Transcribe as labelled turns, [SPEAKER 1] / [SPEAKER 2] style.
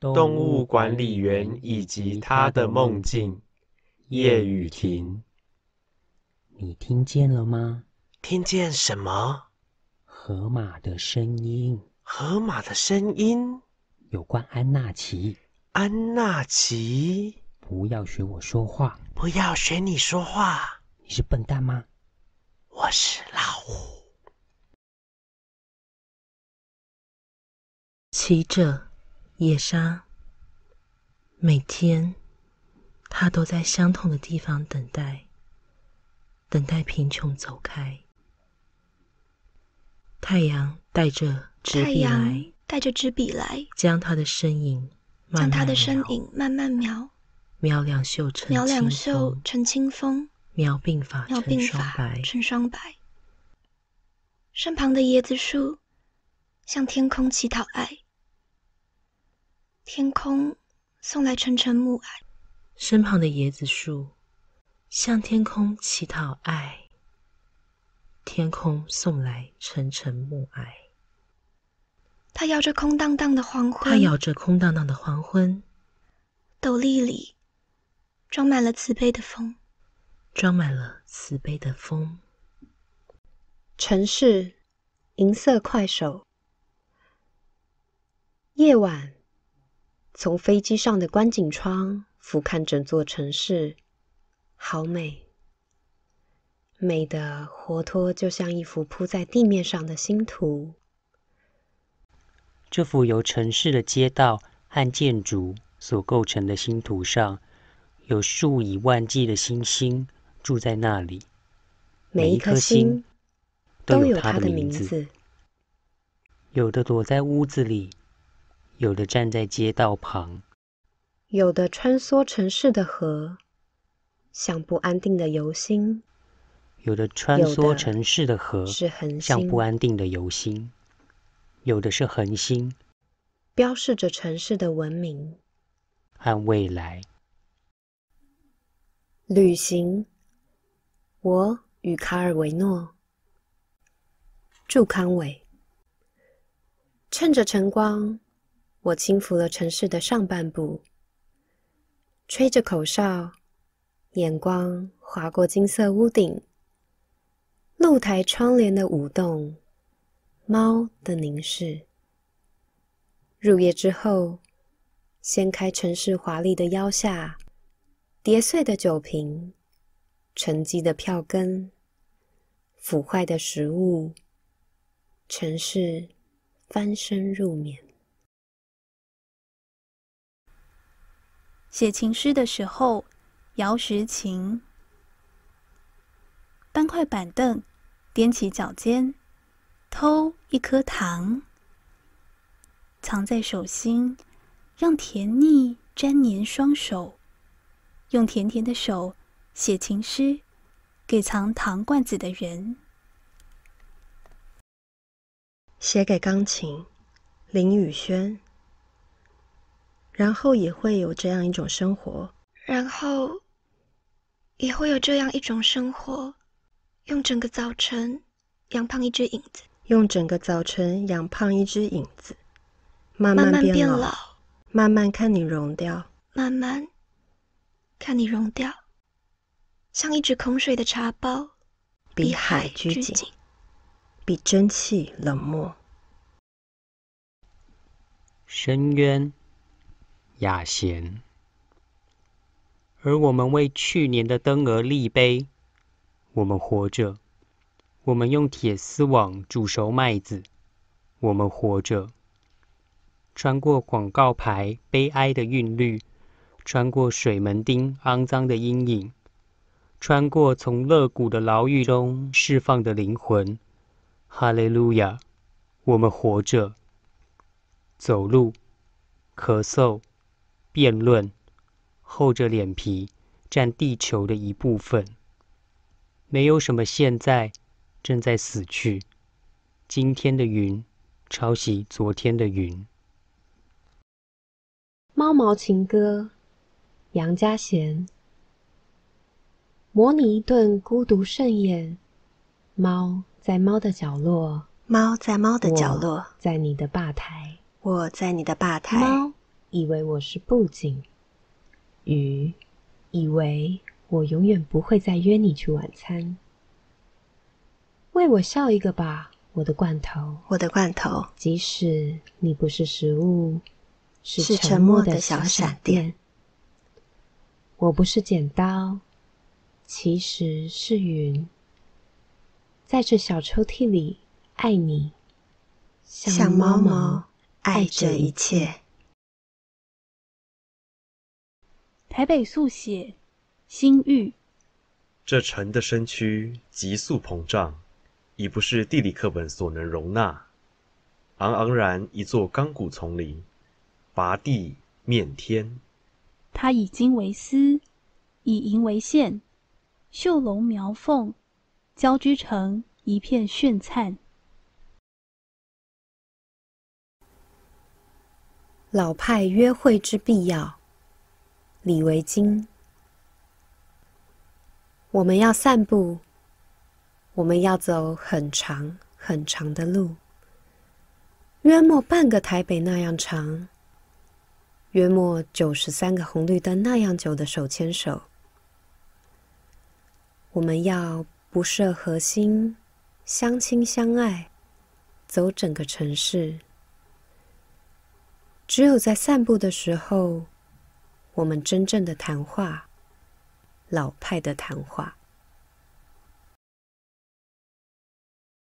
[SPEAKER 1] 动物管理员以及他的梦境。叶雨婷，
[SPEAKER 2] 你听见了吗？
[SPEAKER 1] 听见什么？
[SPEAKER 2] 河马的声音。
[SPEAKER 1] 河马的声音。
[SPEAKER 2] 有关安娜奇。
[SPEAKER 1] 安娜奇，
[SPEAKER 2] 不要学我说话。
[SPEAKER 1] 不要学你说话。
[SPEAKER 2] 你是笨蛋吗？
[SPEAKER 1] 我是老虎。
[SPEAKER 3] 骑着野莎，每天他都在相同的地方等待，等待贫穷走开。太阳带着纸笔来，
[SPEAKER 4] 带着纸笔来，
[SPEAKER 3] 将他的身影慢慢，
[SPEAKER 4] 将他的身影慢慢描，
[SPEAKER 3] 描两袖成
[SPEAKER 4] 描两袖成清风，
[SPEAKER 3] 描鬓发成双白，
[SPEAKER 4] 成双白。身旁的椰子树向天空乞讨爱。天空送来沉沉暮霭，
[SPEAKER 3] 身旁的椰子树向天空乞讨爱。天空送来沉沉暮霭，
[SPEAKER 4] 它摇着空荡荡的黄昏，
[SPEAKER 3] 它摇着空荡荡的黄昏。
[SPEAKER 4] 斗笠里装满了慈悲的风，
[SPEAKER 3] 装满了慈悲的风。
[SPEAKER 5] 城市银色快手，夜晚。从飞机上的观景窗俯瞰整座城市，好美，美的活脱，就像一幅铺在地面上的星图。
[SPEAKER 2] 这幅由城市的街道和建筑所构成的星图上，有数以万计的星星住在那里，
[SPEAKER 5] 每一颗星都有它的名字，
[SPEAKER 2] 有的躲在屋子里。有的站在街道旁，
[SPEAKER 5] 有的穿梭城市的河，像不安定的游星；
[SPEAKER 2] 有的穿梭城市的河
[SPEAKER 5] 是恒星，
[SPEAKER 2] 像不安定的游星；有的是恒星，
[SPEAKER 5] 标示着城市的文明
[SPEAKER 2] 和未来。
[SPEAKER 5] 旅行，我与卡尔维诺、祝康伟，趁着晨光。我轻抚了城市的上半部，吹着口哨，眼光划过金色屋顶、露台窗帘的舞动、猫的凝视。入夜之后，掀开城市华丽的腰下，叠碎的酒瓶、沉积的票根、腐坏的食物，城市翻身入眠。
[SPEAKER 6] 写情诗的时候，摇石琴，搬块板凳，踮起脚尖，偷一颗糖，藏在手心，让甜腻粘黏双手，用甜甜的手写情诗，给藏糖罐子的人，
[SPEAKER 5] 写给钢琴，林宇轩。然后也会有这样一种生活，
[SPEAKER 4] 然后也会有这样一种生活，用整个早晨养胖一只影子，
[SPEAKER 5] 用整个早晨养胖一只影子，慢慢
[SPEAKER 4] 变
[SPEAKER 5] 老，慢慢看你融掉，
[SPEAKER 4] 慢慢看你融掉，像一只空水的茶包，
[SPEAKER 5] 比海拘谨，比蒸汽冷漠，
[SPEAKER 2] 深渊。雅贤，而我们为去年的灯儿立碑。我们活着，我们用铁丝网煮熟麦子。我们活着，穿过广告牌悲哀的韵律，穿过水门钉肮脏的阴影，穿过从乐谷的牢狱中释放的灵魂。哈利路亚！我们活着，走路，咳嗽。辩论，厚着脸皮占地球的一部分。没有什么现在正在死去。今天的云抄袭昨天的云。
[SPEAKER 5] 猫毛情歌，杨家贤。模拟一顿孤独盛宴。猫在猫的角落，
[SPEAKER 7] 猫在猫的角落，
[SPEAKER 5] 在你的吧台，
[SPEAKER 7] 我在你的吧台。
[SPEAKER 5] 猫。
[SPEAKER 8] 以为我是布景，雨以为我永远不会再约你去晚餐。为我笑一个吧，我的罐头，
[SPEAKER 4] 我的罐头，
[SPEAKER 8] 即使你不是食物，是
[SPEAKER 4] 是沉默的小
[SPEAKER 8] 小闪
[SPEAKER 4] 闪电
[SPEAKER 8] 电。我不是剪刀，其实是云，在这小抽屉里爱你，
[SPEAKER 4] 像猫
[SPEAKER 8] 毛
[SPEAKER 4] 毛爱着一切。
[SPEAKER 6] 台北速写，新玉。
[SPEAKER 9] 这城的身躯急速膨胀，已不是地理课本所能容纳。昂昂然一座钢骨丛林，拔地面天。
[SPEAKER 6] 它以金为丝，以银为线，绣龙描凤，交织成一片炫灿。
[SPEAKER 5] 老派约会之必要，李维京。我们要散步，我们要走很长很长的路，约莫半个台北那样长，约莫九十三个红绿灯那样久的手牵手。我们要不设核心，相亲相爱，走整个城市。只有在散步的时候，我们真正的谈话，老派的谈话。